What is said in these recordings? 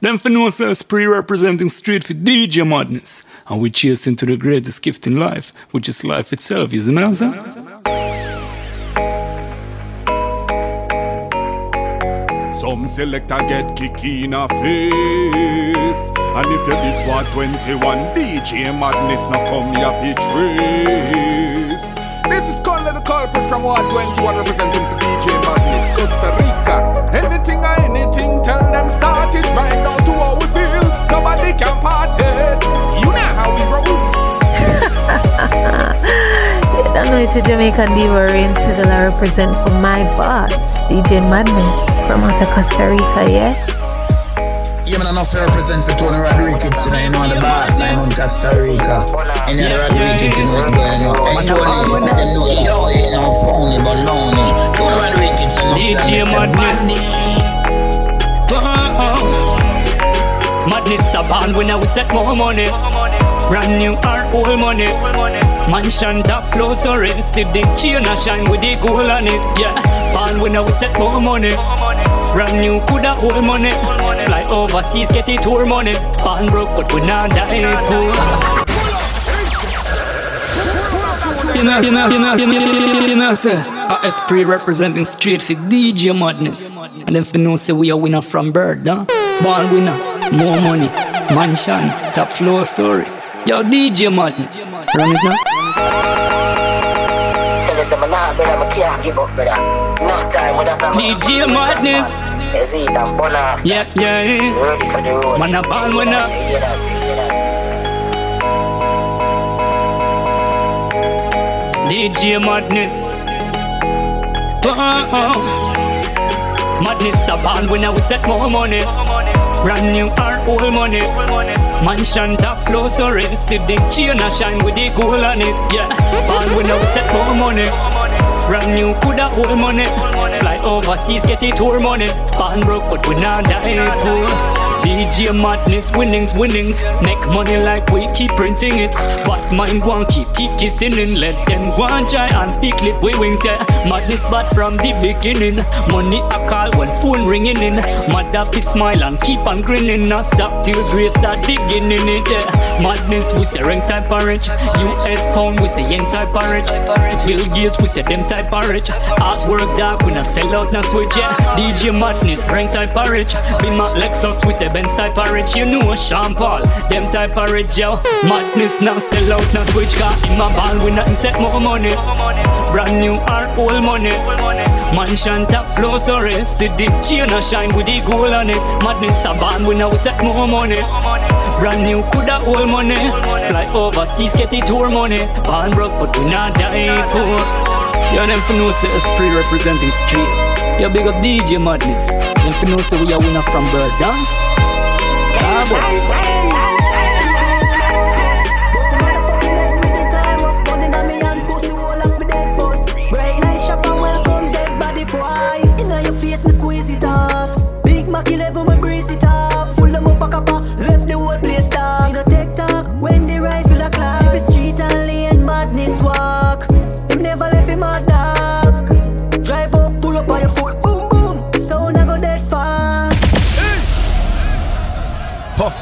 Them for know so Spree representing street DJ Madness. And we chase into the greatest gift in life, which is life itself, isn't it? Some selector get kick in a face And if you this what 21 DJ Madness now come here fi trace This is Kunley the culprit from Ward 21 representing for DJ Madness Costa Rica. Anything or anything tell them start it right now to how we feel. Nobody can part it. You know how we roll. I know it's a Jamaican diva Rain Civil I represent for my boss, DJ Madness from out of Costa Rica, yeah? Yeah, man, enough to represent for Tony Rodriguez, you know, you know the boss, I'm in Costa Rica. And yeah, Rodriguez, you know what going on. Hey, Tony, let them know, yo, you know, phony, but lonely. Tony Rodriguez, you know, DJ Madness. Uh-huh. Madness a band when I we set more money. Brand new art, old money. Mansion top floor, so see the chain a shine with the gold on it. Yeah, ball when we set more money. Brand new coulda old money. Fly overseas, get it tour money. Band broke, but we not die poor. You know, you know, you know, you know, you know, sir. A S Pri representing straight for DJ Madness. And then for know say we are winner from bird, huh? Ball winner, more money, mansion, top floor story. Yo, DJ Madness. Run it now. Us I'm not, brother, I can't give up, brother. No time with that. DJ Madness. Is burn? Yeah, yeah. Ready for the road. Man, a ball winner. DJ Madness. Oh, Madness a band when I we set more money. Brand new art, old money. Mansion top floor story. See the chain a shine with the gold on it. Yeah, band when I we set more money. Brand new coulda old money. Overseas, it tour money. Band broke, but we not die poor. DJ madness, winnings, winnings. Make money like we keep printing it. But mind won't keep teeth kissing in. Let them go and try and pick lip we wings, yeah. Madness bad from the beginning. Money a call when phone ringing in. Mad have smile and keep on grinning. Not stop till grave start digging in it, yeah. Madness, we say rank type rich. US pound, we say yen type rich. Bill Gates, we say them type of rich. Artwork dark, we not sell out, not switch, yeah. DJ madness, rank type rich. Be my Lexus, we say Benz type of rich, you know Sean Paul. Them type of rich, yo. Madness now sell out, now switch car in my ball, we nothing set more money. Brand new art, old money. Mansion top floor story. See the chain a shine with the gold on it. Madness a band, we now set more money. Brand new coulda old money. Fly overseas, get it tour money. Band broke, but we not die poor. Yo, them for say S Pri representing street. Yo, big up DJ Madness. Them for say we are winner from bird, huh? Puff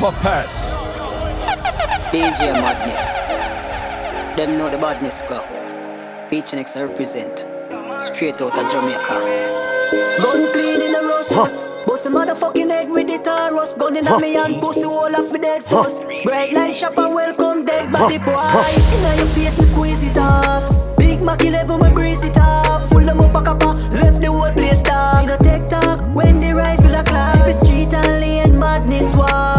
Puff Pass. DJ Madness. Them know the badness go. Feecha NXT I represent. Straight out of Jamaica. Gun clean in the rust. Huh. Bust a motherfucking head with the Taurus Gun in huh. me and pussy wall off the dead first huh. Bright light shopper welcome dead body boy huh. Inna your face me squeeze it off Big Mac 11 me breeze it off Full them up a copper Left the whole place dark Me no take talk When the rifle a clap If street and lane madness walk Him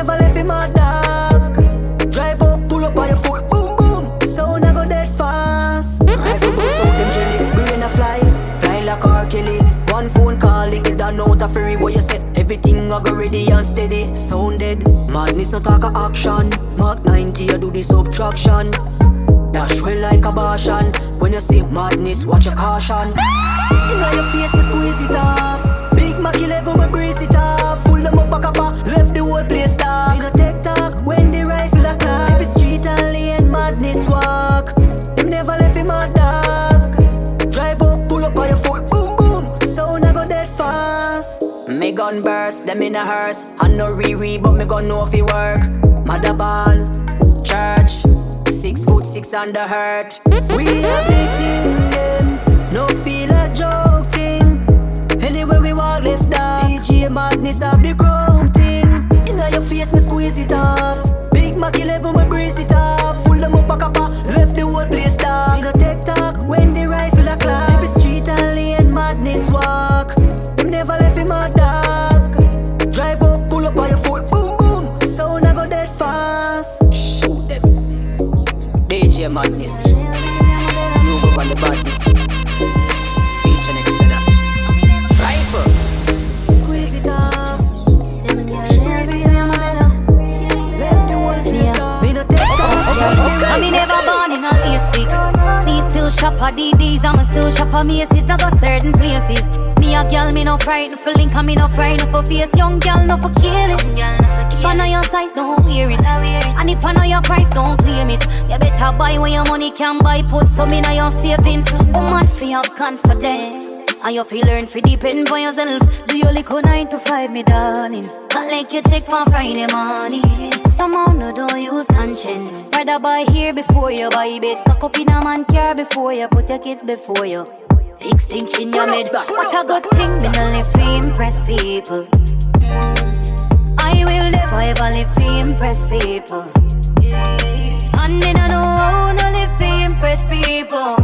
never left him my dog. Drive up pull up on your foot Boom boom. Sound I go dead fast. Rifle bust out them jelly Brain a fly flying like R. Kelly. One phone call it down out a ferry Where you set Everything I go ready and steady. Sounded Madness no talk a action. Mark 90 I do the subtraction. Dash well like a Bashan. When you see madness, watch your caution. Inna your face, you squeeze it off. Big Mac 11, we brace it gun burst, them in a hearse Man no re but me gon' know if it work. Mother ball, church, six foot six under hurt. We have the You buy when your money can buy. Put some in your savings. Woman, feel have confidence. And you feel learn to depend for yourself. Do your little nine to five, me darling. Not like you check for Friday morning. Somehow no don't use conscience. Rather buy here before you buy bed. Cock up in a man car before you put your kids before you. Big stink in your mid. What a good thing, me no live to impress people. I will never ever live to impress people. And me no know how no live to impress people.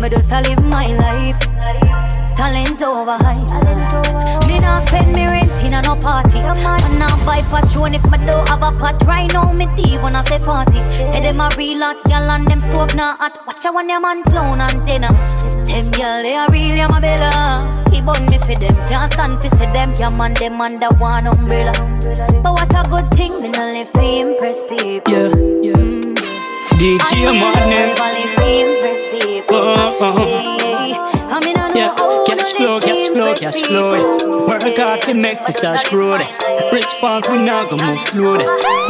Me just a live my life. Talent over high. Me not spend me rent in a no party. And not buy patron if me don't have a pot. Right now me deep when I say 40. Say them a real hot gal and them stove not hot. Watch out when them man clown antenna. Them gal they a real yeah my bella. He bun me for them. Can't stand for say them can man them under one umbrella. But what a good thing me no live to impress people. Yeah, yeah. Mm. DJ I Madness. never live to impress people. Uh-uh. Hey, I mean, I know Yeah, how cash flow, to flow, cash flow. Yeah. Work hard to make the stash grow. Rich fans, we not gonna move slow.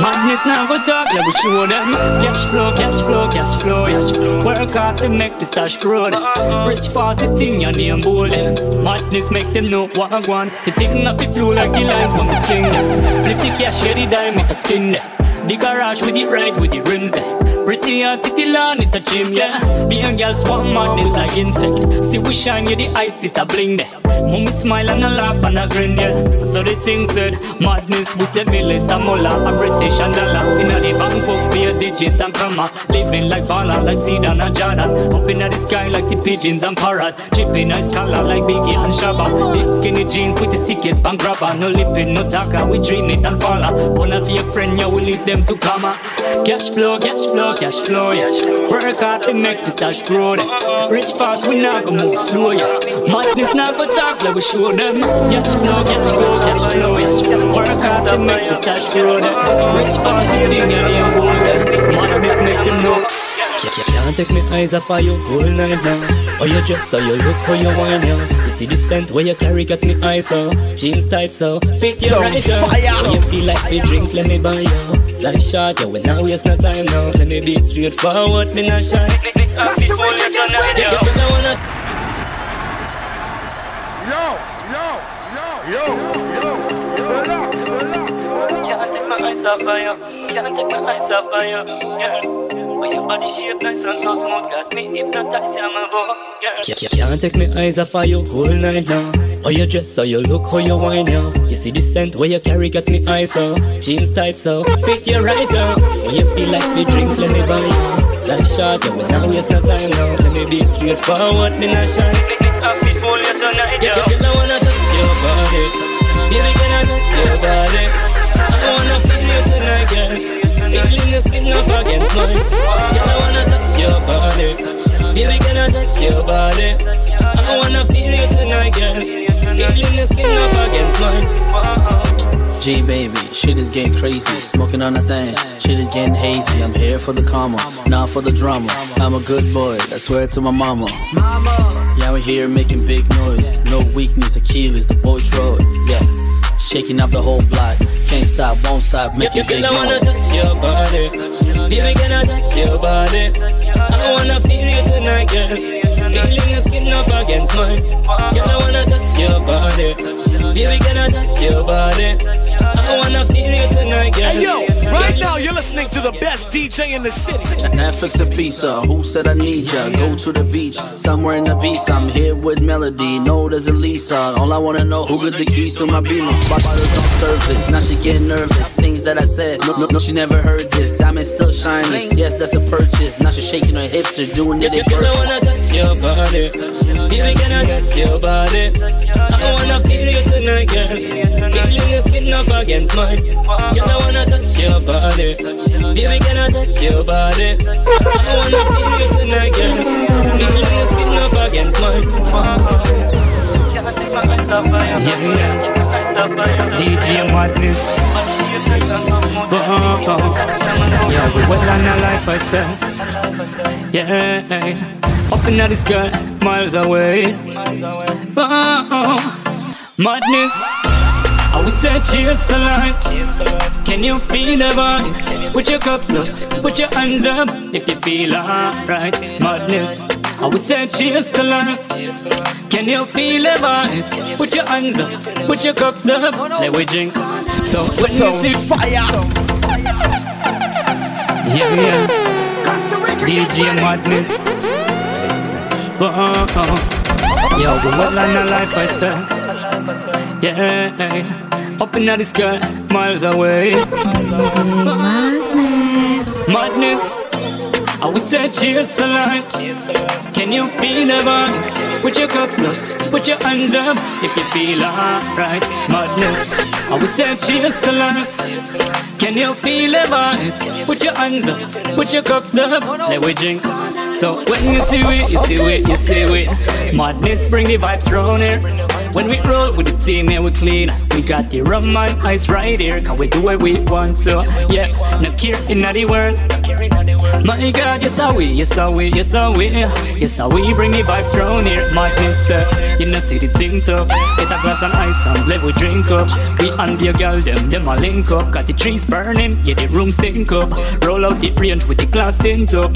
Madness now go talk, let me show them. Cash flow, cash flow, cash flow. Yeah. Work hard to make the stash grow. Rich fans, the thing your name bold. yeah. Madness make them know what I want. The thing not the flow like the lines when we sing. Yeah. Flip the cash, share the dime, make a spin. The garage with the right with the rims. Pretty hard city lawn, it a gym, yeah. Me and girls want madness like insect. See we shine, you the ice, it a bling there. Mommy smile and a laugh and a grin, yeah. So the thing said, madness, we say millies and mullah, a British and dollar. Inna the Bangkok, be a digits and comma. Living like baller, like Zidane and Jordan. Up inna the sky like the pigeons and parrot. Chipping nice color like Biggie and Shabba. Big skinny jeans with the sickest bank grabber. No lipping, no talker, we dream it and follow. One of your friend, yeah, we leave them to comma. Cash flow, cash flow, cash flow, yeah. Work hard to make the stash grow, there. Rich fast, we not go move slow, yeah. Madness not go talk, like we show them. Cash flow, cash flow, cash flow. Work hard to make the stash grow, there. Rich fast, you think you're the hold them. Madness make them know. Can't take me eyes off of you whole night now. How you dress, how you look, how you whine, yo. You see the scent where you carry, got me eyes so. Jeans tight so, fit you So right yo. How you feel like we drink, let me buy you. Life short, yo, we now waste no time now. Let me be straightforward, me not shy. Wicked, get ready. You don't wanna Yo, off of you. Can't take my eyes off of you. Yeah. When your body shape nice and so smooth, got me hypnotized, yeah, my boy. Yeah. Can't, can't take me eyes off of you whole night now. How you dress, how you look, how you whine, yo. You see the scent where you carry, got me eyes so. Jeans tight so, fit you right now. When you feel like the drink, let me buy you. Life short, yo, we now waste no time now. Let me be straightforward, me not shy. Yo. girl, I wanna touch your body. Baby, can I touch your body? I wanna feel you tonight, girl. Feeling your skin up against mine. Girl, I wanna touch your body. Baby, can I touch your body? I wanna feel you tonight, girl. Feeling your skin up against mine. G baby, shit is getting crazy. Smoking on a thing, shit is getting hazy. I'm here for the karma, not for the drama. I'm a good boy, I swear to my mama. Yeah, we're here making big noise. No weakness, Achilles, the boy Troy. Yeah, shaking up the whole block. Can't stop, won't stop, making big Girl, I wanna noise. touch your body. Baby, can I touch your body? I wanna feel you tonight, girl. Feeling your skin up against mine. Girl, I wanna touch your body. Baby, can I touch your body? I wanna feel you tonight, girl. Hey yo, right now you're listening to the best DJ in the city. Netflix and pizza, who said I need ya? Go to the beach, somewhere in the beach. I'm here with Melody, no there's a Lisa. All I wanna know, who got the keys to my beamer? Bottles on surface, now she getting nervous. Things that I said, no, no, no, she never heard this. Diamond still shining, yes, that's a purchase. Now she shaking her hips, she's doing it. Girl, I wanna touch your body. Baby, can I touch your body? I wanna feel you tonight, girl. Feeling your skin up against mine. Girl, I wanna touch your body. Baby, can I touch your body? I wanna feel you tonight, girl. Feeling your skin up against mine. Yeah. DJ Madness. Oh, oh. Yeah, we well on our life, I said. Yeah, up in the sky, miles away. Oh, madness. I will say cheers to life. Can you feel the vibe? Put your cups up, put your hands up if you feel alright. Madness. I will say cheers to life. Can you feel the vibe? Put your hands up, put your cups up, let we drink. So when you see fire, yeah, yeah. DJ Madness. Oh, oh, oh. Yo, we well on the life I said. Yeah, up in the sky, miles away. Madness. Madness. I will say cheers to life. Can you feel the vibe? Put your cups up, put your hands up if you feel alright. Madness. I will say cheers to life. Can you feel the vibe? Put your hands up, put your cups up, let we drink. So when you see we, you see we, you see we. Madness bring the vibes round here. When we roll with the team, yeah, we clean. We got the rum and ice right here. Can we do what we want to? Yeah, no care in the world. My God, yes, how we, yes, how we, yes, how we, yes, how we bring the vibes round here. Madness, uh, you know, see the thing tough. Get a glass and ice and let we drink up. We and your girl, them, them a link up. Got the trees burning, yeah, the room stink up. Roll out the range with the glass tint up.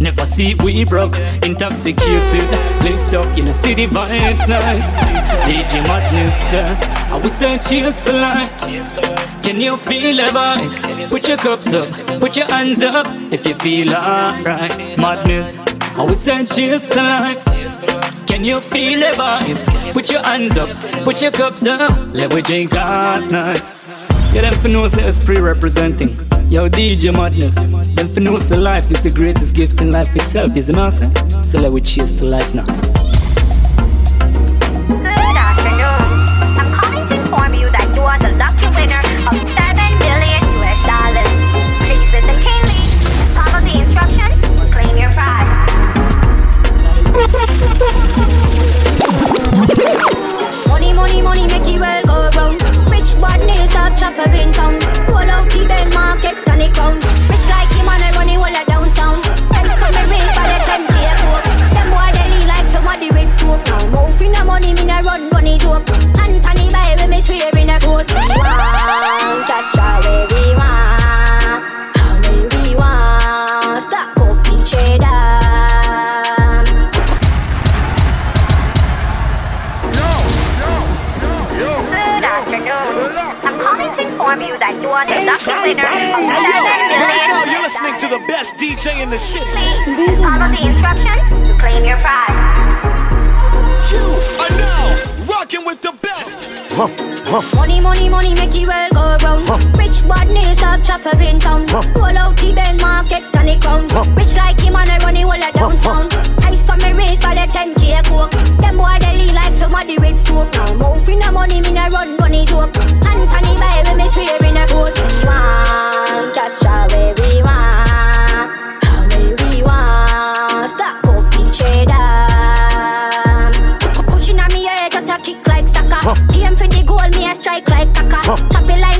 Never see we broke, intoxicated, lift up in the city vibes nice. DJ Madness, I will say cheers to life. Can you feel the vibes? Put your cups up, put your hands up if you feel alright. Madness, I will say cheers to life. Can you feel the vibes? Put your hands up, put your cups up, let we drink all night. Yeah, them for knows us pre-representing. Yo, DJ Madness. Them for knows the life is the greatest gift in life itself, is it not? So let we cheers to life now. Good afternoon. I'm calling to inform you that you are the lucky winner of 7 million US dollars. Please listen keenly. Follow the instructions. Claim your prize. Money, money, money, make it well go round. Rich bad news, top chopper in town. Roll out the bell markets and it crown. Rich like him and I run it all a downtown. Friends come and raise for the 10 k coke. Them boy they lean like some of the rich too. Now move in the money, me na run money dope. Anthony Bible, me swear in a coat. Wow, that's inform you that you are the lucky winner of 7 Right now you're listening to the best DJ in the city. Please follow the instructions to claim your prize. You rocking with the best. Money, money, money, make it well go round. Rich bad news, top chopper in town. Roll out the bell markets and it crown. Rich like him and I run it all a downtown. Ice for me race for the 10k coke. Them boy they lean like some of the rich too. Now move in the money, me na run money dope. Anthony Bible, me swear in a coat. We want, just how we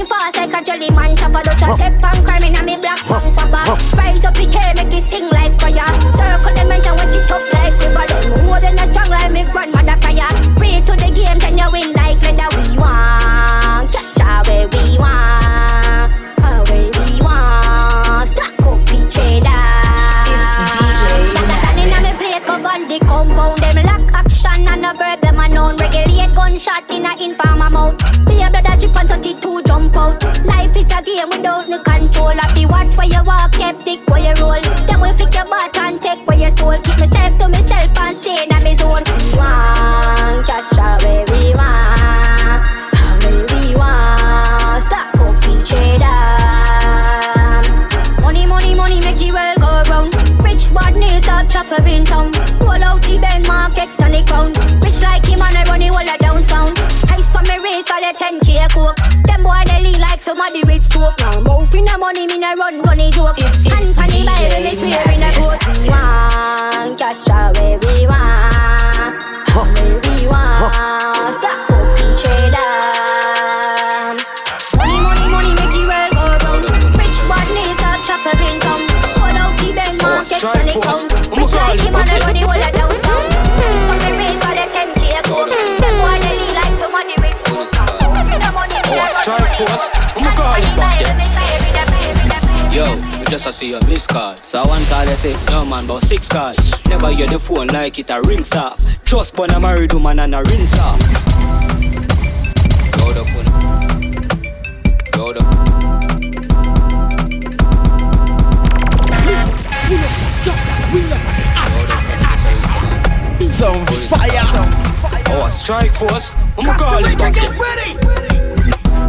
fast like a jelly man chopper. Does a step and crime in a me black punk papa. Rise up it here, make it sing like fire. Circle them and wet it up like river. Them more than a strong like me grandmother fire. Pray to the game, then you win like leather. We want, cash where we want, sound Regulate gunshot in a informer mouth. Be blood a drip and 32 jump out. Life is a game without no control. Have to watch where you walk, skeptic where you roll. Then we flick your butt and take where your soul. Keep myself to myself and stay in my zone. One cash away stop chopper in town. Roll out the Ben markets and the crown. Rich like him and I run the whole of downtown. Ice for me race for the 10k coke. Them boy they lean like somebody with stroke. Now mouth in the money, me no run funny joke. It's, it's and funny Bible, me swear in a coat. We want cash away, we want. Rich like him and I run the whole of downtown. Ice for me race for the 10k coke. Them boy they lean like somebody with stroke. The money, me no run oh, Strike funny I'm gonna call you back Bible, me swear in a prayer, in a prayer. Yo, we just a see a missed call. So one call you say, no man, about six calls. Never hear the phone like it a rings off. Just born a married woman and a rinse off. Load up, on Load up. Fire. Oh, strike force. I'm gonna call you back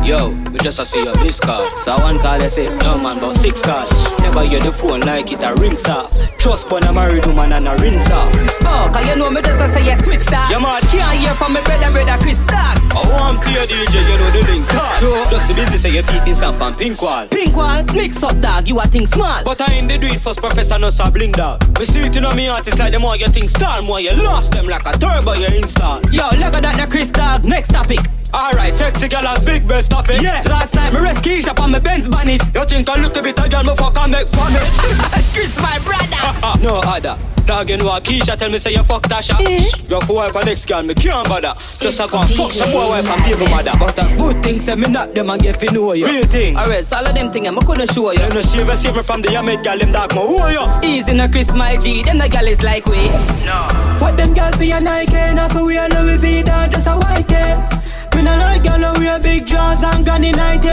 Yo, we just a see a missed call. So one call you say, no man, about six calls. Never hear the phone like it a rings off. Just born a married woman and a rinse off. Oh, cause you know me just a say you switch that. You mad? Can't hear from me brother, brother Chris Stark. I want to your DJ, you know the link. True. Just the business say you're beating stamp and pink wall. Pink wall, mix up dog, you a think smart. But I ain't the do it first professor, no sabling dog. Me see it in on me artists like the more you think star, more you lost them like a turbo you install. Yo, look at that, the crystal, Next topic. Alright, sexy girl has big breast, stop it. Yeah, last night me rescue Keisha on my Benz bonnet. You think I look a bit a girl, me fuck and make fun of it. Chris, my brother. No other. Dog, you know what Keisha tell me say you fuck Tasha. Your eh? for wife and next girl, me can't bother. Just a go and fuck some boy wife and baby mother. But a good thing say me not them and get fi know you. Real thing. Alright, all of them thing I couldn't show you. You know save save me from the Yamid girl, them dog, me who are you? Easy no Chris, my G. Them the gal is like we. No. What them gal for your Nike, not for we a Louis Vuitton, just a white cake. Me no like gal who wear big jaws and granny nighty.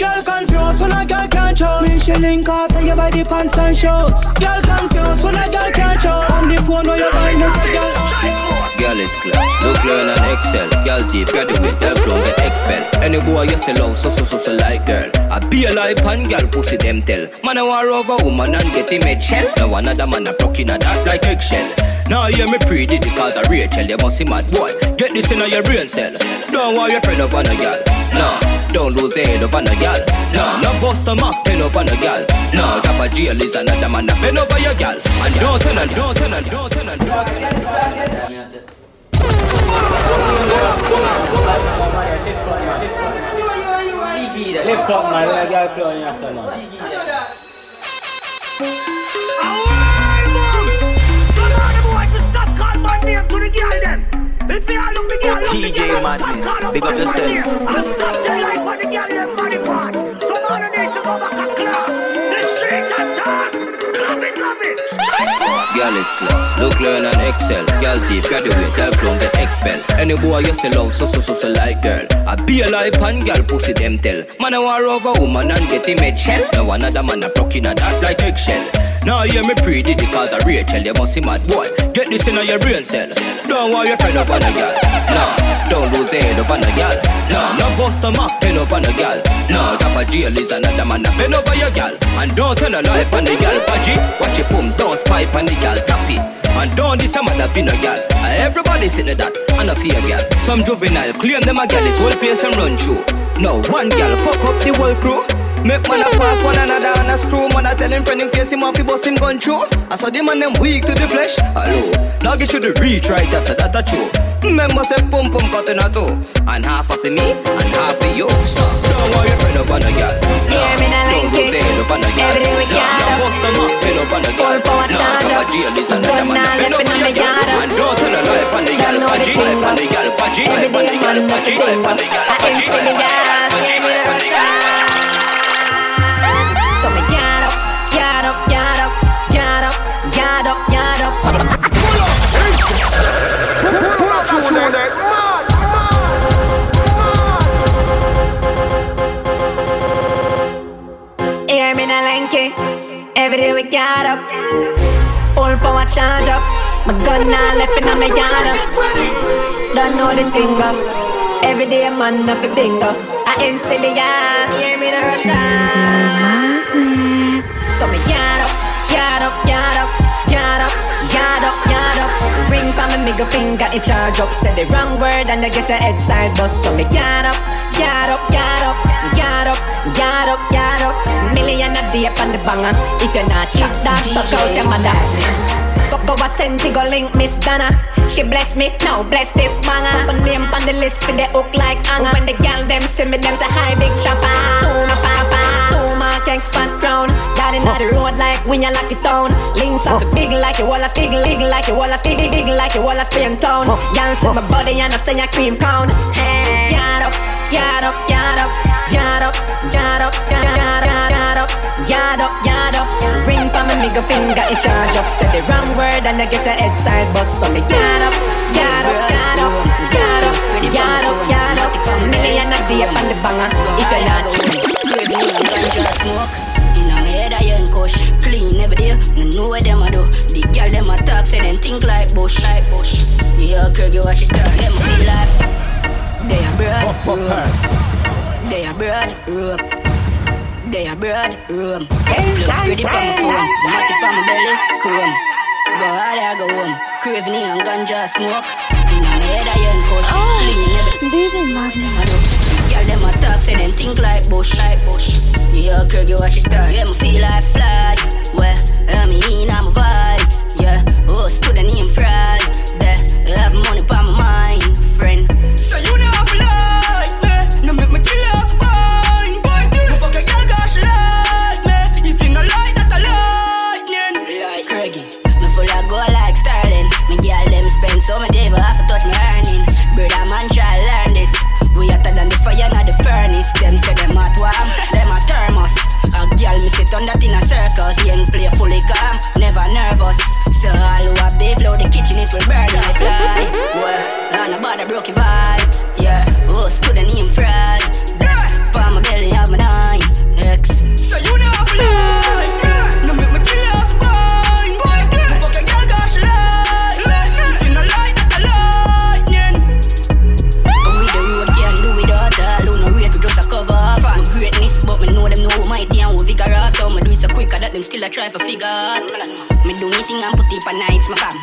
Girl confused when a girl can't show. Me she link after you buy the pants and shorts. Girl confused when a girl can't show. On the phone when you buy no girl. Girl is class, look learn and excel. Girl deep, graduate, girl clone get expel. Any boy you sell out, so so so so like girl. I be a life and girl pussy them tell. Man I want over woman and get him head shell. Now another man a broke in a that like eggshell. Now hear me pre did cause a Rachel, you must see mad boy. Get this in your brain cell. Don't want your friend of on a girl. No, don't lose the head of on a girl. No, no bust a map pen of on a girl. No, drop a jail is another man a pen over your girl. And don't turn and don't turn and don't turn and don't turn and. Lift up, man. Let girl play on your son, man. DJ Madness, big up yourself. And stop their life on the girl them body parts. Some man need to go back to class. The street and dark. Love love. Strike force. Girl is class, look learn and excel. Girl teeth graduate, girl clone get expel. Any boy you sell out, so so so so like girl. I be a life and girl pussy them tell. Man I war over woman and get him head shell. Now another man a broke in a that like eggshell. Now hear me pre did it cause a Rachel, you must see mad boy. Get this in your brain cell. Don't want your friend up on a girl. No, don't lose the head on a girl. No, no bust pen up on a girl. No, drop a jail is another man a pen over your girl. And don't tell a life on the girl fudgy. Watch it boom, don't spy on the girl tap it. And don't this a mother fin a girl. Uh, everybody sitting that and a fear girl. Some juvenile claim them a girl is whole place and run through. No one girl fuck up the whole crew. Make man a pass one another and a screw Man a tell him friend him face him off he bust him gun through I saw the man them weak to the flesh Hello, dog it should reach right I said that a true Remember say pum pum cut in a two And half of me and half of you So don't worry friend up on a girl No, don't lose the head up on a girl No, no bust them up pin up on a girl No, drop a jail is another man a pin up on your girl And don't tell a life on the girl fudgy Life on the girl fudgy Life on the girl fudgy Life on the girl fudgy Life on the girl fudgy Life on the girl fudgy cranky. Every day we got up. Full power charge up. My gun now left in my yard up. Don't know the thing up. Every day man up a bingo. I insidious. Hear me the rush So me yard up, yard up, yard up, yard up, yard up, yard up. Ring for me middle finger in charge up. Say the wrong word and I get the head side bust. So me yard up, yard up, yard up, yard up, yard up, yard up. Million a day on the banger. If you're not cheap, that suck out your mother. Go, go a senti go link Miss Donna. She bless me, now bless this banger. Put name on the list for the hook like hanger When the gal them see me, them say hi big chopper. My papa, my tank spot crown. Got in the road like when you lock it down. Links up big like you wallace, big, big like you wallace, big, big like you wallace, Spain town. Gal see my body and I say a cream count Hey, yard up, yard up, yard up, yard up, yard up, yard up, yard up, yard up, yard up. Ring for me middle finger in charge up. Say the wrong word and I get the head side bust. So me yard up, yard up, yard up, yard up, yard up, yard up. Million a day on the banger. If you're not smoke. In my head I ain't kush Clean every day, no know what them a do. The girl them a talk, say them think like bush. Like bush. Yeah, Craig, you watch it start Them feel like They a broad, rope They a broad, rope They a broad, rope Plus credit on my phone Matty on my belly, chrome Go hard, I go home Craving and ganja smoke In my head I ain't Clean every Baby Magnet. Girl, them a talk, say them think like bush, like bush. Yeah, Kirk, you watch it start. Yeah, me feel like fly. Well, I'm in, I'm vibes. Yeah, oh, student in fraud. There, have money on my mind, friend. So you know fire, not the furnace. Them say them hot warm, them a thermos. A girl me sit on that in a circus. Young play fully calm, never nervous. So all who a babe flow the kitchen, it will burn like fly. Well, on about the broken vibes, yeah. Oh, student in fraud. Them still a try for figure out. Me do me thing and put it on nights, my fam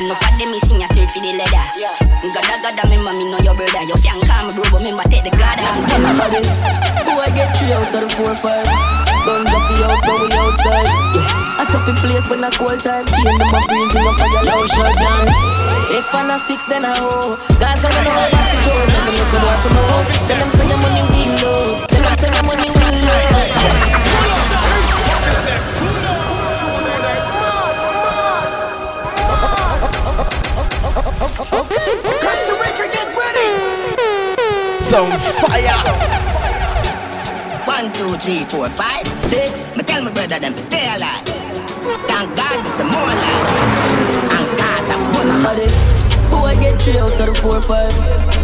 And no for them, me sing a search for the leather Gada gada, me mommy know your brother You can't call me bro, but remember take the god Boy, get three out of the four five. Guns up the out, we outside. Yeah. I top the place when I call time. Chain them a freezing up for your low shot down. If I'm a six, then I hoe. Guys, I don't know what to show. Little boy from the house. Tell them say your money we low. Tell them say your money we Costa Rica, get ready! Some fire. One, two, three, four, five, six. Me tell my brother them to stay alive. Thank God me some more life. And I'm one of them. Boy, get three out of the four five.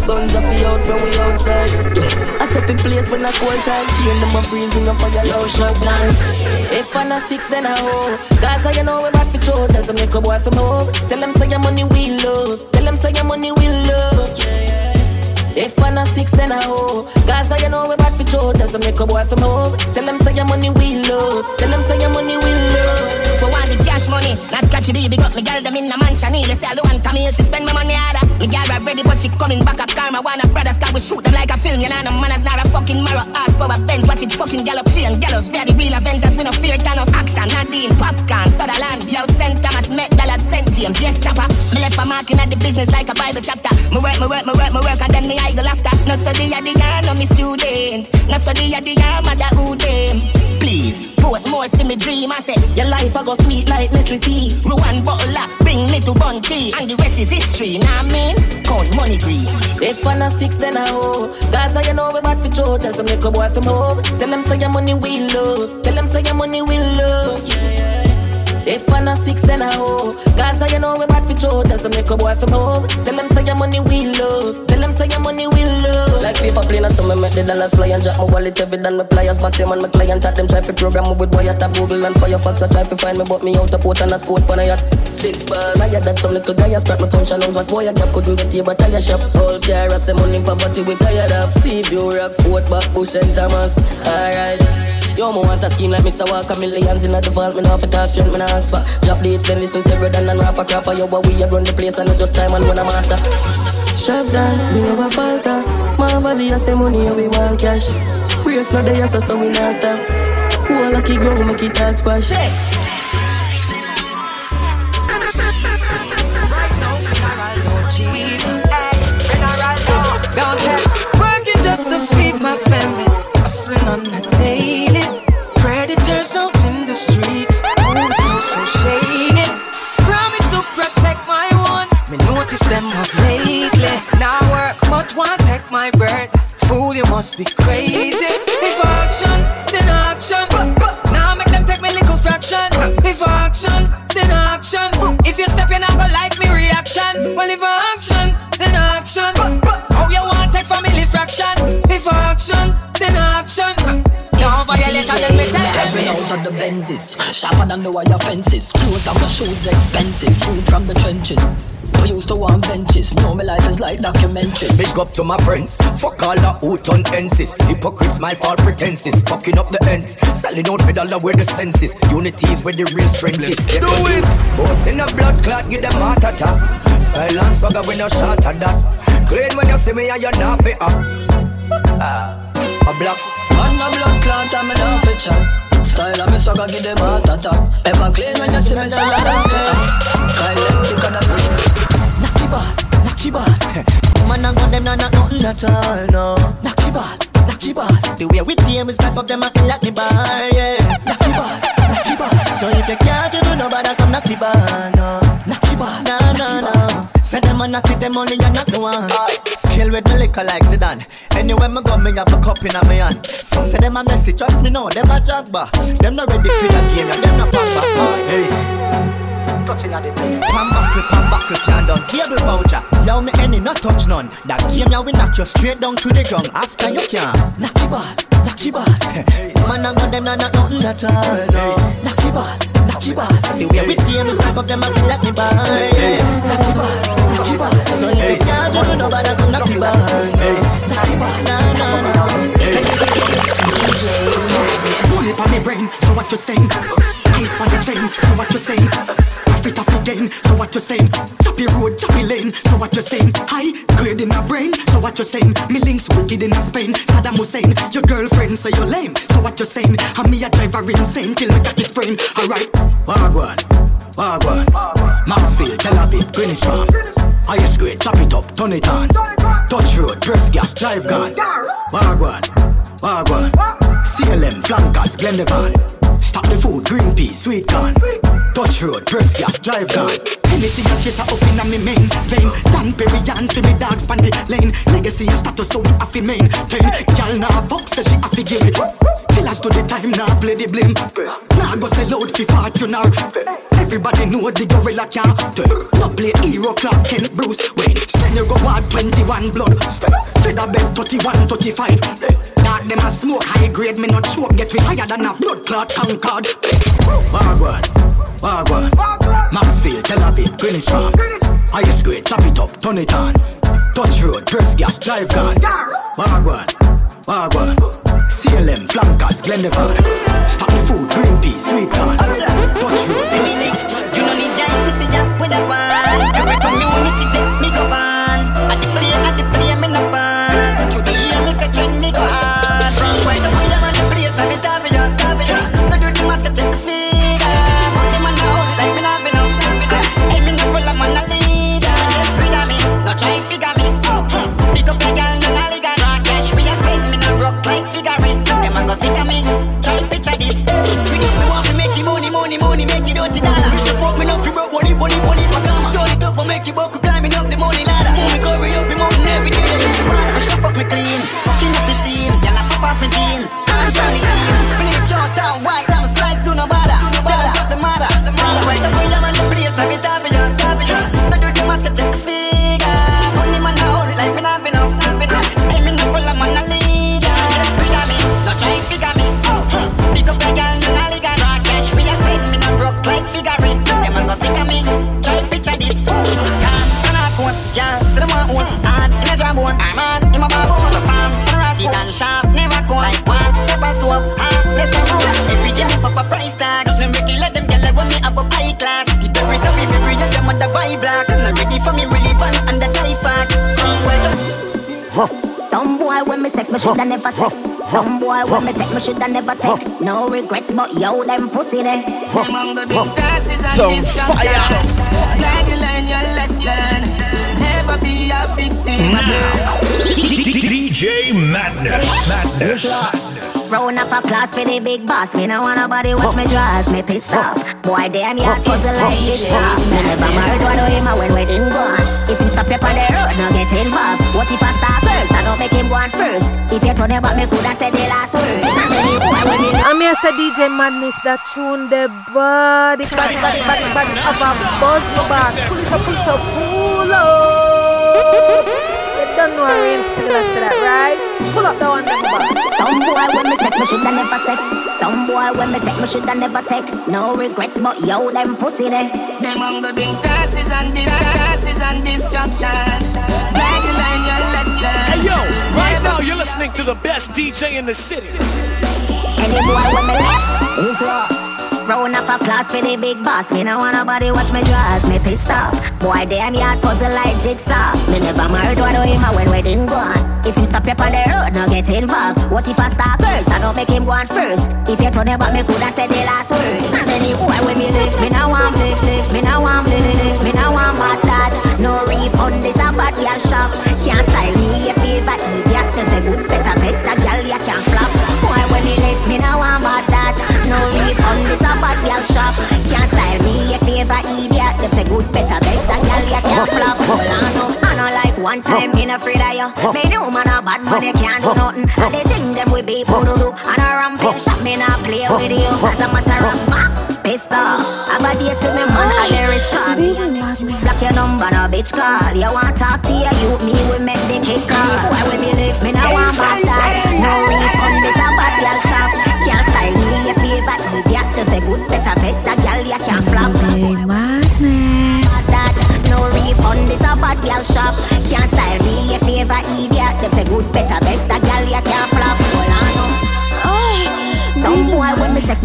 Guns up the out from we outside. Yeah. I top the place when I call time. Chain them a freezing up for your low shot down. If I'm a six, then I hoe. Guys, I know we back for show. There's a make a boy from home. Tell them say your money we love. Tell them say your money we love. If I'm a six, then I hoe. Guys, I you know we back for show. There's a make a boy from home. Tell them say your money we love. Tell them say your money we love. For want the cash money, not scratchy baby got me girl them in the mansion. Nearly say I don't want come here, she spend my money harder. Me girl right ready, but she coming back a karma. Wanna brothers, cause we shoot them like a film. You know, no man is not a fucking marrow ass power Benz. Watch it fucking gallop, she and gallows. We are the real Avengers, we no fear Thanos. Action, Nadine, popcorn, Sutherland. Yo, St. Thomas, Met, Dallas, St. James, yes, chopper. Me left a mark in at the business like a Bible chapter. Me work, me work, me work, me work, and then me idle after. No study at the year, no me student. No study at the year, mother who them. Please, put more, see me dream. I say, your life I go sweet like Nestle tea. Ruan bottle up, bring me to Bunty. And the rest is history, nah man. Count money green. If I'm a six, then I hoe. Guys, I know we bad for show. Tell some a boy from home. Tell them say your money we love. Tell them say your money we love. If I'm a six, then I hoe. Gaza, you know we bad for show. Tell some little boy from home. Tell them say your money will love. Tell them say your money will love. Like plane, and some me make the dollars fly and drop my wallet every done. My pliers back them and my client at them try to program me with wire tap Google and fire Firefox. I try to find me, but me out a port and a sport when I yacht. Six ball, I had that some little guy, I scrap my punch and what boy I got couldn't get here, but tire shop. All care, I say money poverty we tired of. See you rock, Fort back, Bush and Thomas. Alright. Yo, me want a scheme like Mr. Walker, millions in the vault, me not for talk shit, me not ask for Drop dates, then listen to Redden and rapper crapper Yo, but we a run the place and not just time and one a master. Sharp down, we never falter. Marvelly, I say money and we want cash. Breaks not there, so, so we not stop. Who a lucky ground, make it talk squash? Don't must be crazy. If action, then action. Now make them take me little fraction. If action, then action. If you step in, I'm gonna like me reaction. Well, if action, then action. How you want take family fraction? Of the Benzes, sharper than the wire fences. Clothes and my shoes expensive, food from the trenches. I used to want benches, know my life is like documentaries. Big up to my friends, fuck all the out on tenses. Hypocrites, my fault pretenses, fucking up the ends. Selling out with dollar where the senses. Unity is where the real strength is. Get do it! Boss in a blood clot, give them heart attack. Silence, swagger, we no shot at that. Clean when you see me and you're not fit up. A black Man a blood clot and me not fit chat. Style of me swagger give them heart attack. Ever clean when you see me say I don't fit ass. Kyle empty can I breathe. Knocky bad, knocky bad. Man and gun them not not nothing at all, no. Knocky bad, knocky bad. The way we team is like up them a feel like me bar, yeah. Knocky bad, knocky bad. So if you can't do nobody come knocky bad, no. Knocky bad, no, no, no. Say them a knock it, them only a knock one. Skill with the liquor like Zidane. Anywhere me go, me have a cup in a me hand. Some say them a messy, trust me no, them a jagba. Them not ready for the game, and them not pack back. Hey, touching at the place. Pan buckle, pan buckle, can done. Table voucher, allow me any, not touch none. That game now we knock you straight down to the ground. After you can, knocky bad, knocky bad. Man and gun them not not nothing at all. No. Knocky bad, knocky bad. The way we team is like up them feel like me bad. Knocky bad, knocky. So you can't do nobody come knocky bad. Knocky bad, nah nah nah. Money on me brain, so what you saying? Ice on the chain, so what you saying? Profit off again, so what you saying? Choppy road, choppy lane, so what you saying? High grade in my brain, so what you saying? Me links wicked in a Spain, Saddam Hussein. Your girlfriend say you're lame, so what you saying? And me a driver insane till me get this brain. Alright, Wagwan, Wagwan, Maxfield, Tel Aviv, Greenwich Farm. Highest grade, chop it up, turn it on. Touch road, press gas, drive gun. Wagwan, Wagwan, CLM, flankers, Glendevon. Stop the food, green pea, sweet corn. Touch road, press gas, drive gun. Hennessy a chaser up in a me main vein. Dan Perry and for me dogs span the lane. Legacy and status so we have to maintain. Girl nah fuck so she have to give it. Killers to the time nah play the blame. Nah go sell out fi fortune or Everybody know the gorilla can't No play hero Clark Kent Bruce Wayne. Send you go hard 21 blood. Feather bed 31 35 Dark them a smoke high grade me not choke Get we higher than a blood clot concord Wagwan, Wagwan, Maxfield, Tel Aviv, Greenwich Farm. Highest grade, chop it up, turn it on. Touch road, press gas, drive gun. Wagwan, Wagwan, CLM, flankers, Glendevon. Stop the food, green pea, sweet corn. Yo them pussy there. Among the big classes and Some fire. Glad you learn your lesson. Never be a victim again. DJ Madness. Madness. Round up applause for the big boss. Me no want nobody watch me draws. Me pissed off. Boy, damn, you puzzle like jigsaw. Me never married one of him when we didn't go on. If him stop you on the road, no get involved. What if I start first? I don't make him go on first. If you turn about me, coulda said the last word. And then you boy when me I'm here say DJ Madness that tune the body, body, body, body, body of a buzz my back. Pull it up, pull it up, pull up. You don't know a real similar to that, right? Pull up the one them back. Some boy when me sex, me shoulda never sex. Some boy when me take, me shoulda never take. No regrets, but yo, them pussy there. Them on the big classes and the classes and destruction. Glad Hey yo, right now you're listening to the best DJ in the city. Any boy when me left is lost. Round up a applause for the big boss. Me no want nobody watch me draws. Me pissed off. Boy, damn yard puzzle like jigsaw. Me never married one of him when we didn't go on. If you stop up on the road, no get involved. What if I start first? I don't make him go on first. If you turn about me, coulda said the last word. And any boy when me live, me no want live, live. Me no want live, live. Me no want mad that. No refund, this a bad girl shop. Can't style me a idiot. Them say good, better, best a girl you can't flop. Boy when me live, me no want mad that. No refund, this a bad girl shop. Can't style me a favor idiot. Them say good, better, best a girl you can't flop. Hold on up. I know like one time me no afraid of you. Me know man a bad man you can't do nothing. And the thing them we be put do. And a rampage shot me not play with you. As a matter of fact, pissed off. Have a date with me man and there is Block your number no bitch call. You want talk to your youth me we make the kick call. Boy when me live me no want bad talk. No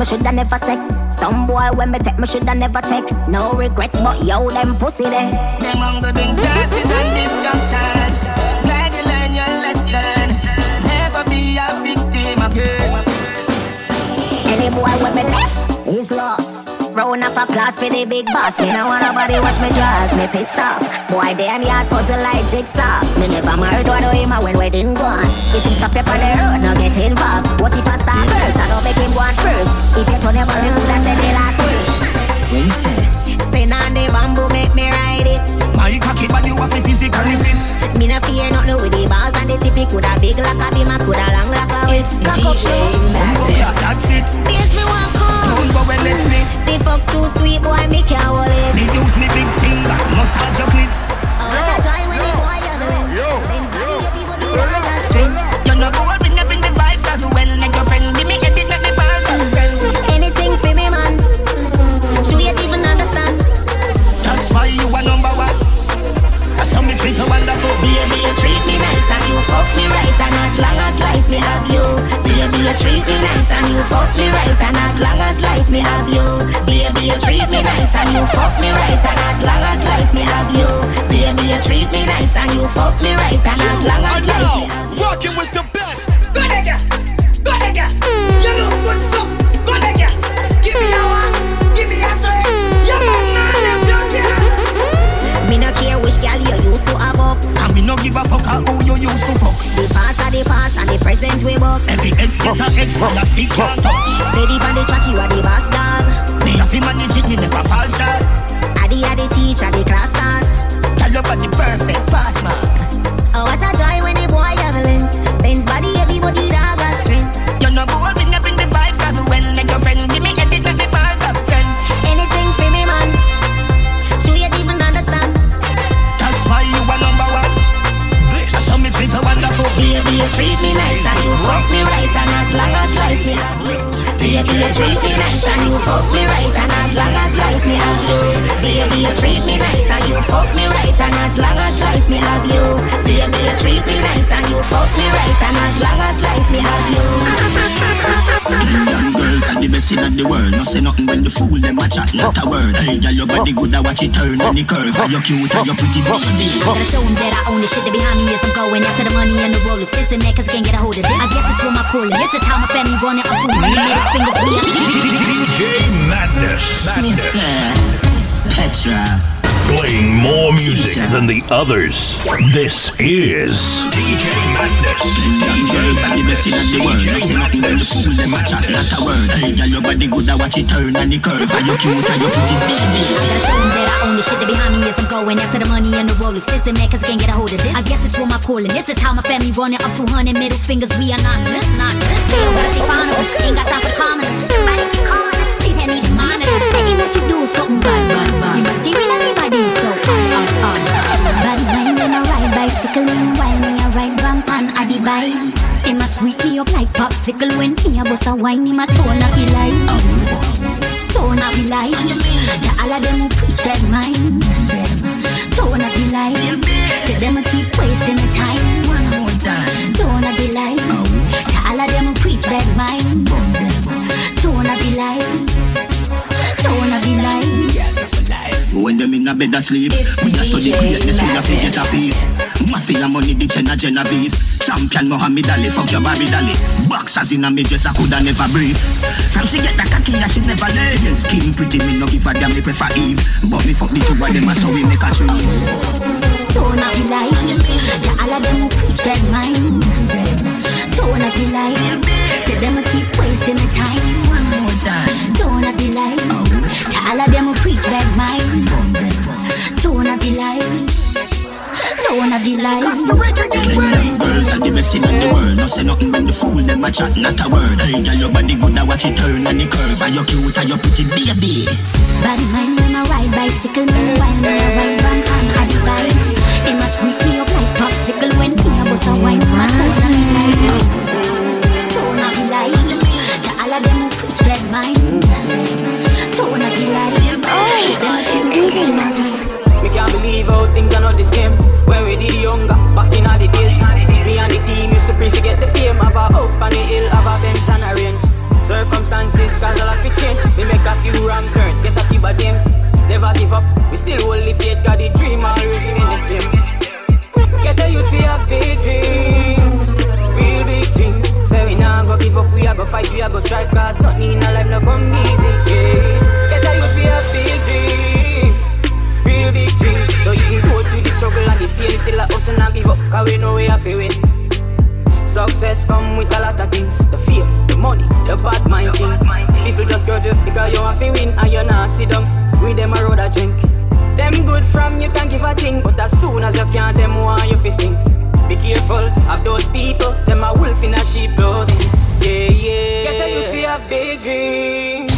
me shoulda never sex. Some boy when me take, me shoulda never take. No regrets, but yo, them pussy there. Them on the big classes and destruction. Glad you learn your lesson. Never be a victim again. Any boy when me left is lost. Round up applause for the big boss. Me no want nobody watch me draws. Me pissed off. Boy, damn yard puzzle like jigsaw. Me never married one of him when we didn't go on. If he stop you on the road, no get involved. What if I start first? I him go on first. If you turn him on, me coulda said the last word. What you say? Spin on the bamboo, make me ride it. My cocky body was physically fit. Me no fear nothing with the balls and the tip. It coulda big like a beam, I coulda long like a whip. It's Cock up, DJ no. Madness. That's it. Yes, me want come. Don't go and let me. The fuck too sweet, boy, me can't hold it. Me use me big finger, massage your clit. What a joy when the boy is doing. Yo, Benz body, you people do it like a string. You know boy, bring up in the fuck me right. And as long as life me have you. Baby, you treat me nice and you fuck me right. And as long as life me have you. Baby, you treat me nice and you fuck me right. And as long as life me have you. Baby, you treat me nice and you fuck me right. And as long as life fool them a chat, not a word. Hey, girl, your body good, I watch it turn on the curve. Are you cute, are you pretty baby? Gotta show 'em that I own the shit that behind me is I'm going after the money and the Rolex. System man, cause I can't get a hold of this. I guess it's for my calling. This is how my family run it. I'm too many middle fingers. DJ Madness. Madness. Petra. Playing more music than the others. This is DJ Madness. Girls are the best in the world. No say nothing when fool them a chat, not a word. Hey, girl, your body good, I watch it turn on the curve. Are you cute, are you pretty baby? Gotta show 'em that I own the shit that behind me is I'm going after the money and the Rolex. System man, cause I can't get a hold of this. I guess it's for my calling. This is how my family run it. Up 200 middle fingers. We are not this, not this. Still gotta see finals. Ain't got time for the commoners. Up like popsicle when me a bust a wine in my tone of the light. Tone of the light. The all of them who preach that mind. Tone of the light. To them who keep wasting the time. Tone of the light. To all of them preach that mind. Tone of the light. Tone of the light. When them in a bed asleep, we a study greatness, we a fi get a piece. Mafia money, the Jenna Genovese. Champion Muhammad Ali, fuck your Barbie Dolly. Boxers in a me dress, I coulda never breathe. From she get the cocky, yeah, she never lay. Skin pretty, me no give a damn, me prefer Eve. But me fuck the two of them, so we make a tree. Of the light. To all of them who preach that mind. Of the light. To them who keep wasting my time. One more time. Tone of the light. To all of them who preach that mind. Of the light. Tone of the light. Girls are the best in the world. No say nothing when the fool them a chat, not a word. Hey, girl, your body good, I watch it turn on the curve. Are you cute, are you pretty baby? Bad mind when I ride bicycle, meanwhile when I ride van on a the bike. It must wake me up like popsicle when me a bust a wine from my tone of the light. Tone of the light. To all of them who preach that mind. Tone of the light. Them who keep digging my house. Me can't believe how things are not the same. When we did younger, back in all the days. Me and the team used to pre forget the fame. of our house on the hill, have a bench and a range. Circumstances cause a lot to change. We make a few wrong turns, get a few bad names. Never give up, we still hold the faith, got the dream all remain the same. Get a youth for have big dreams, real big dreams. Say we nah go give up, we a go fight, we a go strive, cause nothing in our life no come easy. Yeah. Get a youth for have big dreams, real. So you can go through the struggle and the pain, still a hustle and give up, cause we know we have to win. Success come with a lot of things. The fame, the money, the bad mind thing. People just go to because you want to win And you not sit down with them a road a drink. Them good from you can give a thing But as soon as you can't, them want you to sing. Be careful of those people Them a wolf in a sheep clothing. Yeah, yeah. Get a youth for have big dreams.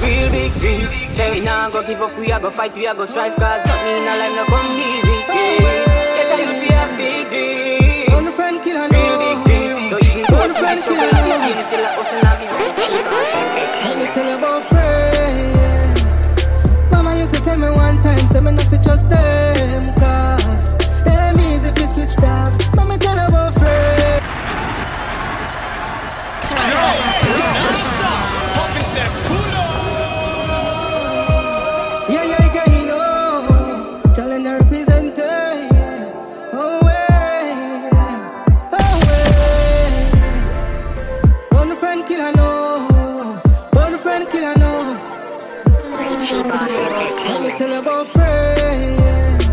Real big dreams Say we nah go give up, we a go fight, we a go strive Cause nothing in our life no come easy Yeah Get a youth for have big dreams One friend kill and Real big dreams So even to the friend kill and the pain Still a hustle and give up Let me tell you about friends. Mama used to tell me one time, say me not fi trust them, cause them easy fi switch dog. Mama tell about friends. Let me tell you about friends.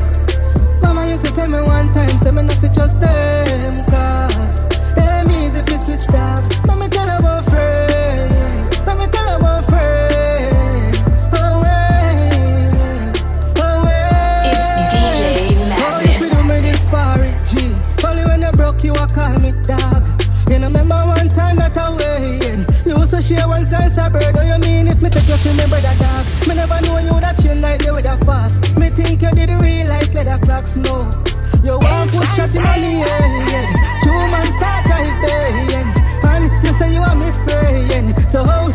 Mama used to tell me one time, say me not fi trust them, cause them easy fi switch dog. Mama tell you about friends. Mama tell you about friends. Oh, way. Oh, way. It's DJ Oh, if Madness. do me this party, G. Only when you broke, you a call me dog. You know, remember one time that I win. You also share one slice of bread. Oh, you mean if me take you to me brother fast. Me think you did real like leather clocks, no. You want put shot in on me head. Two man start drive bands. And you say you want me friend. So how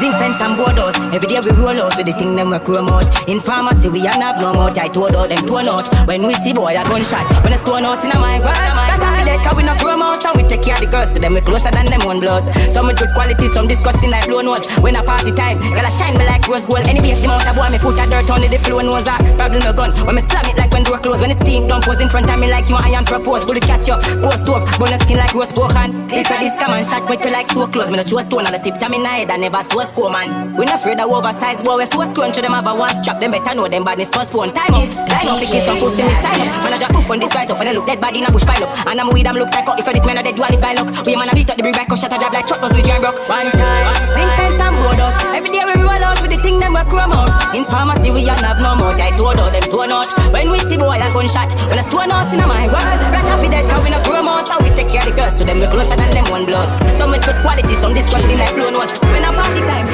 Zinc fence and borders. Every day we roll out with the thing them we chrome out. In pharmacy we ain't have no more. I told out them torn out. When we see boy a gunshot, when a stone house in a. That a cause we no chrome out and we take care of the girls to them we closer than them one blows. Some with good quality, some disgusting like blow nose. When a party time, gotta shine me like rose gold. Anyway, the amount of boy me put a dirt on it, the flow nose. Problem no gun. When me slam it like when door close. When the steam don't pose in front of me like you I am propose. Bullet catch you, post stove, bonus skin like rose spoken. If I this come and shot with you like so close. Me no choose stone on the tip, jam in head and never so score man. We not afraid of oversized boy. We force scrunch to them have a one strap. Them better know them badness postpone time up. Line up, kiss some pussy me sign up. When I drop poof on this rise up, when I look dead body in a bush pile up. And I'm weed, I'm look psycho. If I this man a dead, do I live by luck? We man a beat up the big back, shut a job like truck, we jam rock. One time, zinc fence and borders. Every day we roll out with the thing them we chrome out. In pharmacy we ain't have no more. I told out them torn out. When we see boy a gunshot, when a stone house in my world, right off dead, cause we no chrome out. So we take care of the girls to them, we closer than them one blows. Some with good quality, some disgusting like blown nose. When a party time.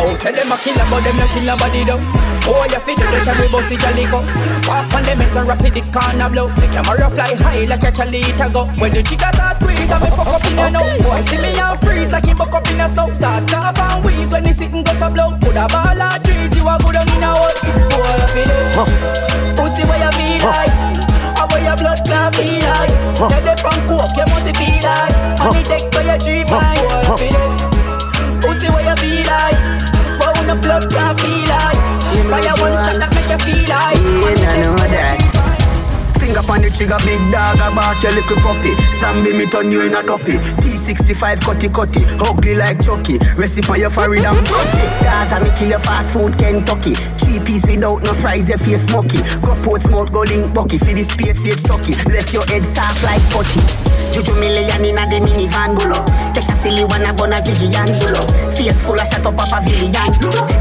Oh, say them a killer, but them no kill nobody though. Oh, you feel the time we bossy go. Walk on them and rapid it can't blow. The camera fly high like a calita go. When the chica start squeeze, I me fuck up in a no. Boy, see me and freeze like him buck up in a snow. Start cough and wheeze when the sitting goes a blow. Put a ball of trees, you a good on in a hole. Boy, you feel it. Pussy, what you feel like? Where your blood clot feel like? Tell the from coke, you must feel like. Money take for your. Boy, you feel it. Pussy, what you feel like? When blood clot feel like. Fire one shot that make you feel like. Yeah, I know that. Finger on the trigger, big dog, I bark your little puppy. Sam be me turn you in a duppy. T65 cutty cutty, ugly like Chucky. Recipe on your forehead and pussy. Gaza me kill your fast food Kentucky. Three piece without no fries, your face smoky. Go port smoke, go link bucky. For the space age sucky. Left your head soft like putty. Juju million in a the minivan bulo. Catch a silly one a bun a ziggy and bulo. Face full of shut up a pavilion.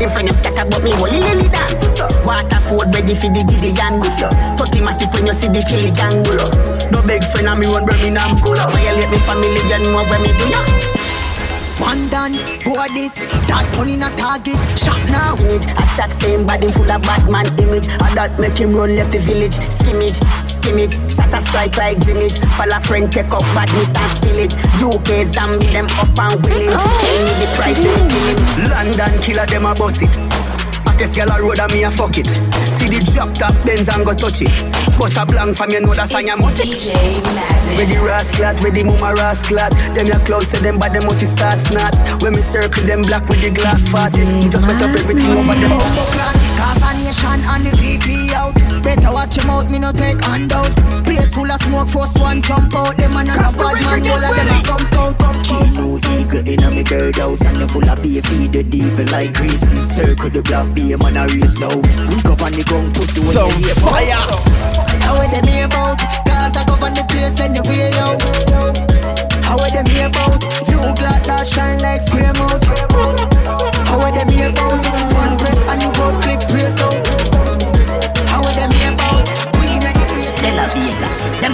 In front of scatter but me holy lily dance. Waterford ready for the Gideon. Thirty matic when you see the chili jangulo. No big friend of me one Birmingham up. Violate me family, you know where me do ya. One done, this, that one in a target, shot now. Image, a shot same body full of Batman image. And that make him run left the village. Skimmage, skimmage, shot a strike like Jimmage. Fall a friend, take up badness and spill it. UK zombie them up and willing. Tell me the price you kill it. London killer them a bust it. Hottest girl a road and me a fuck it. See the drop top Benz and go touch it. Bust a blank from you know that song you must it. Ready rascal, ready mama rascal. Them your clothes say them but them must start snot. When me circle them black with the glass fatty. Just wet up everything over them. Cause a nation and the VP out. Better watch him out, me no take handout Place full of smoke, first one jump out. Them man and a bad man, all of them a come scout Chino eagle in a me birdhouse And you full of beer feed the devil like grease. Circle the black beer man a race now. We govern the gun pussy when Some you hear fire. How are them here about? Cause I govern the place anyway yo. How are them here about? You glad that shine like scream out How are them here about? One press and you go clip press out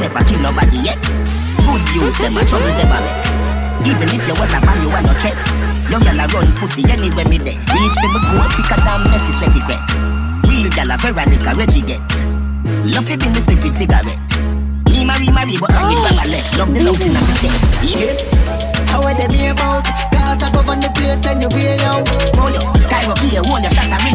never kill nobody yet. Good youth, them a trouble them a make Even if you was a man, you are no threat. Young gal a run pussy anywhere me there. Reach for me go thicker than messy sweaty gret Real gal a Veronica Reggie get. Love it in this me fit cigarette. Me marry marry but I get grab a left. Love the love in the chest. Yes. How are them here about? Cause I go govern the place anyway yo. Hold up, Cairo here, hold your shot a ring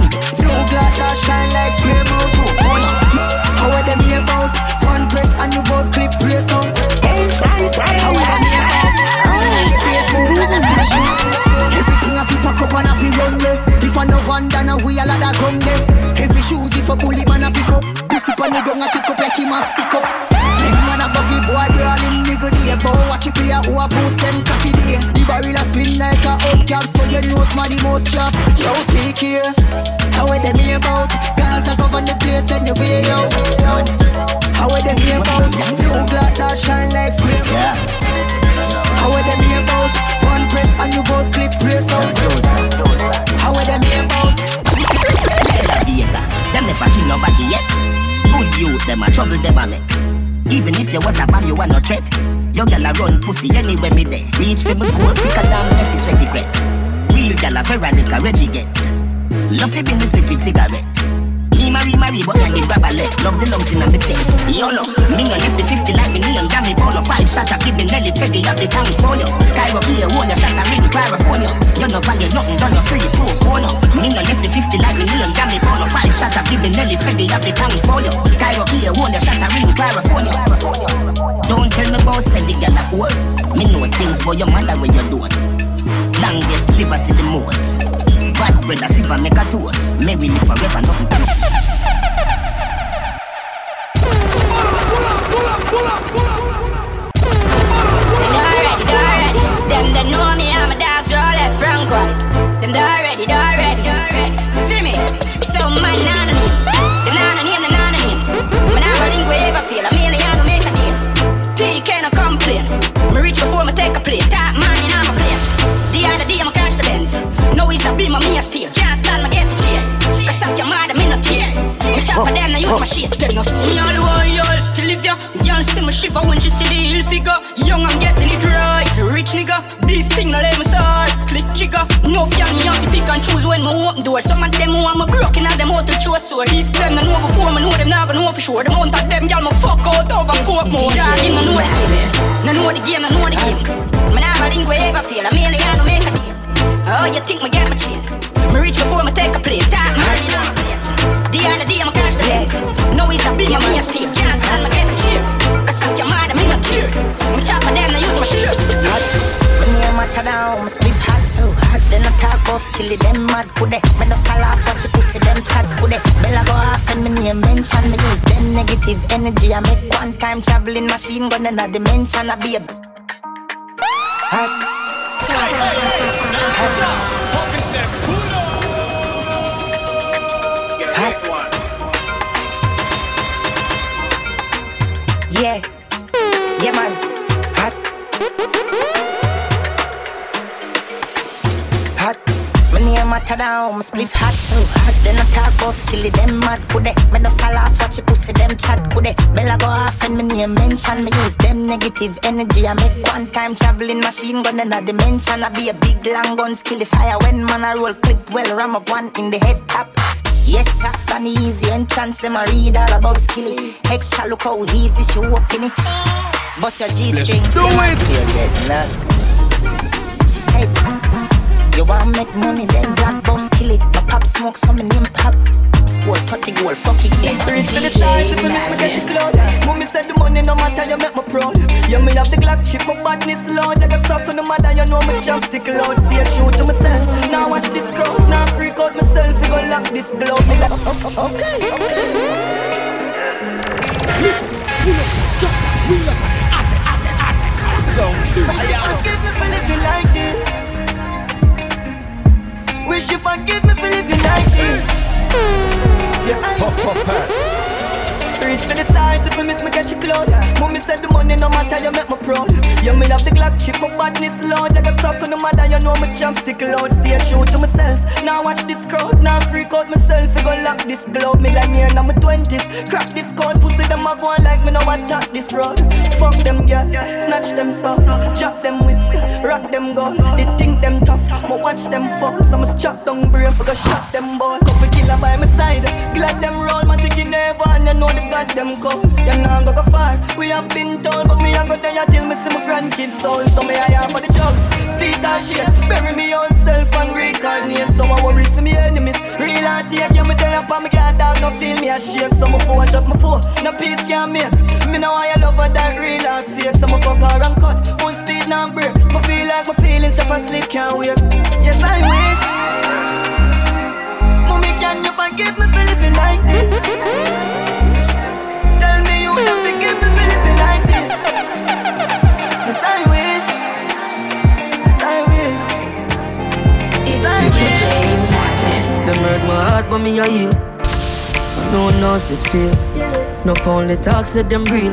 Up the gun a kick up like him a pick up. Them man a go boy brawl in me good day watch it player who a boots them coffee day. The barrel a spin like a hubcap So you know smarty most sharp. Yo take care. How are them here about? Cause I govern the place anyway yo How are them here about? New black that shine like scream How are them here about? One press and you both clip press out. How are them here about? Them never kill nobody yet Good youth, them a trouble them a make. Even if you was a man, you are no threat. Your gal a run pussy anywhere me there. Reach for me goal quicker than messy sweaty gret. Real gal a Veronica Reggie get. Love it in this me cigarette Marry marry but I get grab a left. Love the lungs in my chest. YOLO, me no left the 50 like me name. Damn me ball of five shot of Gibby Nelly Teddy of the California. Cairo here, one your shot of ring, California. You no value nothing, done your free pro corner. Me no left the 50 like me name. Damn me ball of five shot of Gibby Nelly Teddy of the California. Cairo here, one your shot of ring, California. Don't tell me about send the gal at work. Me know things for your mother when you don't. Longest live I see the most. Bad brother, see if I make a toast. May we live forever, nothing Them they know me, I'm a dog's roll left, frank right. For them, I use my shit. Them no see me all the way, y'all still live ya. Girl see me shiver when she see the hill figure. Young, I'm getting it right. Rich nigga, this thing no let me side. Click trigger. No fear me have to pick and choose when me open door. Some of them want me broken out them out to choose so if them no know before me know them now gonna know for sure. The amount of them y'all me fuck out over pork more. Y'all him no know the game. No know the game, no know the game. Me nah link we ever feel. A million no make a deal. Oh, you think me get my chain? Me reach before me take a plane. Top I'ma catch the legs. No, it's a beam, me a steer. Can't stand, me get a cheer. I suck your mother, me not care. Me chop for them, I use my shit. My name matter down, my spliff hot so hot. Then I talk about kill it, them mad kude. Me no laugh watch you pussy, them chat kude. Bella go off and me name mention me use them negative energy. I make one time traveling machine gun in a dimension. I be a hot. Yeah, yeah man, hot. Hot. My name matter down, my spliff hot so hot. Then I talk about kill it, them mad kude. Me no laugh watch you pussy, them chat kude. Bella go off and me name mention me use them negative energy. I make one time traveling machine gun in a dimension. I be a big long gun skill fire when man I roll clip well ram up one in the head top. Yes, sir, funny easy entrance, them a read all about skilly. Extra look how easy she walk in it. Bust your G-string, Do you it. feel get knocked. She said, you want make money, then black boss kill it. My pop smoke, some name pop. Score 30 goal, fuck it, yeah. Reach for the stars, if you miss me, get you cloud. Mommy said the money no matter, you make me proud. Yeah, me love the Glock chip, my badness loud. I got stuck to the mother, you know me jump stick loud. Stay true to myself. Now watch this crowd, now freak out myself. You go lock this glove. Me like, okay, okay. Wish you forgive me for living like this. Wish you forgive me for living like this. Yeah, Puff, puff, pass. Reach for the stars if me miss me catch you cloud Mommy said the money no matter you make me proud. Yeah me love the Glock chip my badness loud I got stuck on the mother you know me jump stick loud Stay true to myself. Now watch this crowd Now freak out myself. You go lock this glove Me like me in my twenties. Crack this code Pussy them a go on like me now attack this road. Fuck them girl Snatch them soul Drop them whips Rock them gold They think them tough But watch them fall. So me strap down brain For go shot them ball. Couple killer by my side Glad them roll. My ticky never And you know the god them cold You know go go far. We have been told But me a go there Till me see my grandkids soul. So me I have for the drugs. Speak that shit. Bury me own self And reincarnate. So I worries for me enemies. Real and take You me there up And me get dog No feel me ashamed. So my phone just my phone No peace can make. Me know I love her that real and me a heal. I no one knows it feel. No only talk said them real,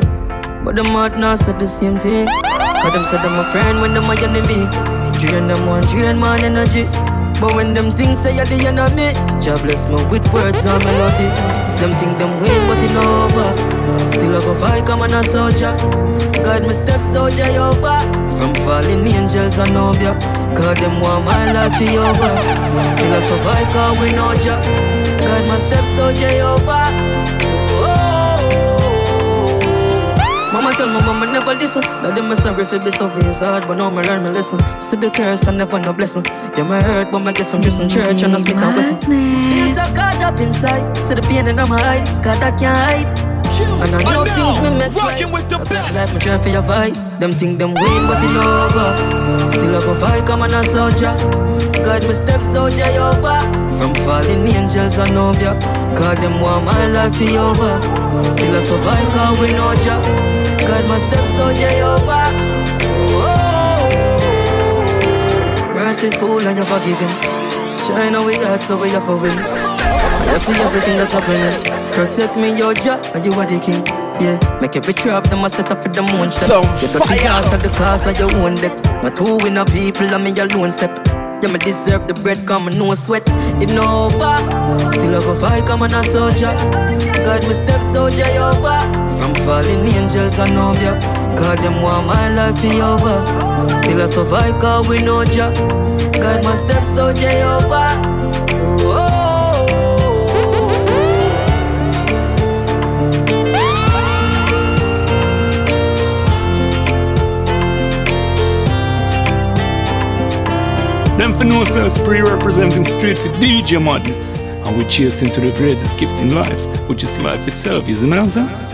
but them heart not said the same thing. Cause them said them a friend when them a enemy. Drain them one, drain man energy. But when them things say you're the enemy, God bless me with words and melody. Them think them win, but it over. Still I go fight, come on a soldier. God my step soldier over. From fallen angels I know ya. God them want my life be over. Still I survive, cause we know ya. God my step soldier over. Oh. tell my mama never listen. Now them me sorry for be so hard, but now me learn me listen. See the curse and never no blessing. Yeah, me hurt, but me get some juice in church and I spit and whistle. Feels so caught up inside. See the pain in my eyes, cause that can't hide. And I know things me make right. with the best. Like me try for your fight. Them think them win, but it over. Still I go fight, come on a soldier. God me step soldier over. From falling angels know ya. God them want my life be over. Still I survive, cause we know ya. God my step soldier over. Oh, merciful and you're forgiving. China we got so we have to win. I see everything that's happening. Protect me, your job, and you are the king. Yeah, make every trap, them a set up for the moon step. So you got the heart of the cause of your own debt. My two winner people, I mean your lone step. Yeah, me deserve the bread, come no sweat. It no over. Still I go fight, come on a soldier. God, me step soldier, over. From falling angels, I know ya. God, them want my life be over. Still I survive, cause we know ya. God, my step soldier, over. Them for no self pre representing straight for DJ Madness. And we chase into the greatest gift in life, which is life itself, isn't it,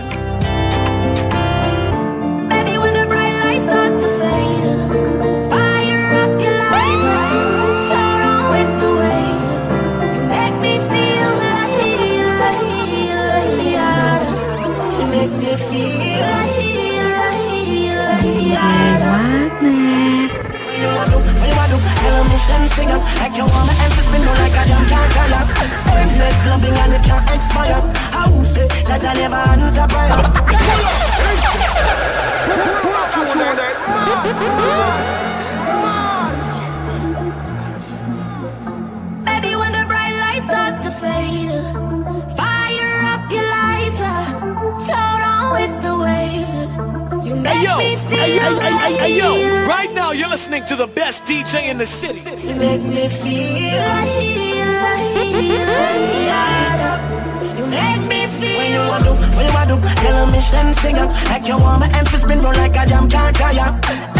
Tell mission sing up Like you want me emphasis spin on like a jam can't tire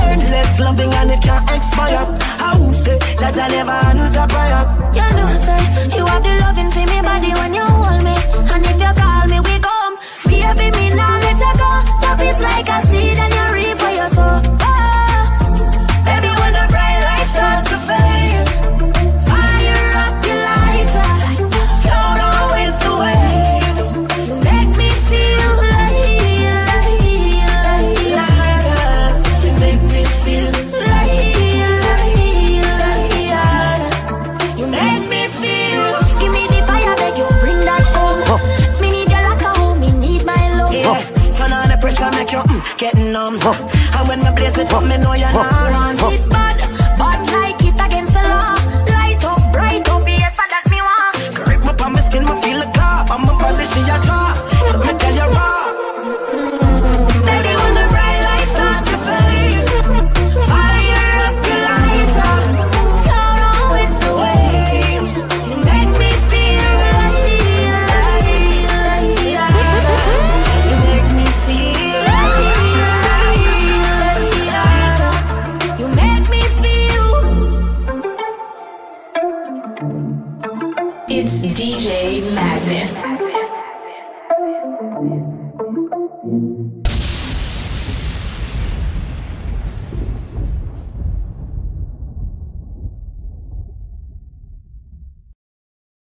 Endless loving and it can't expire will say that I never answer prayer You know, say you have the loving for me body when you hold me, and if you call me, we come. Baby, me now let you go. Love is like a seed and you reap what you sow. Oh. When me know you're not Want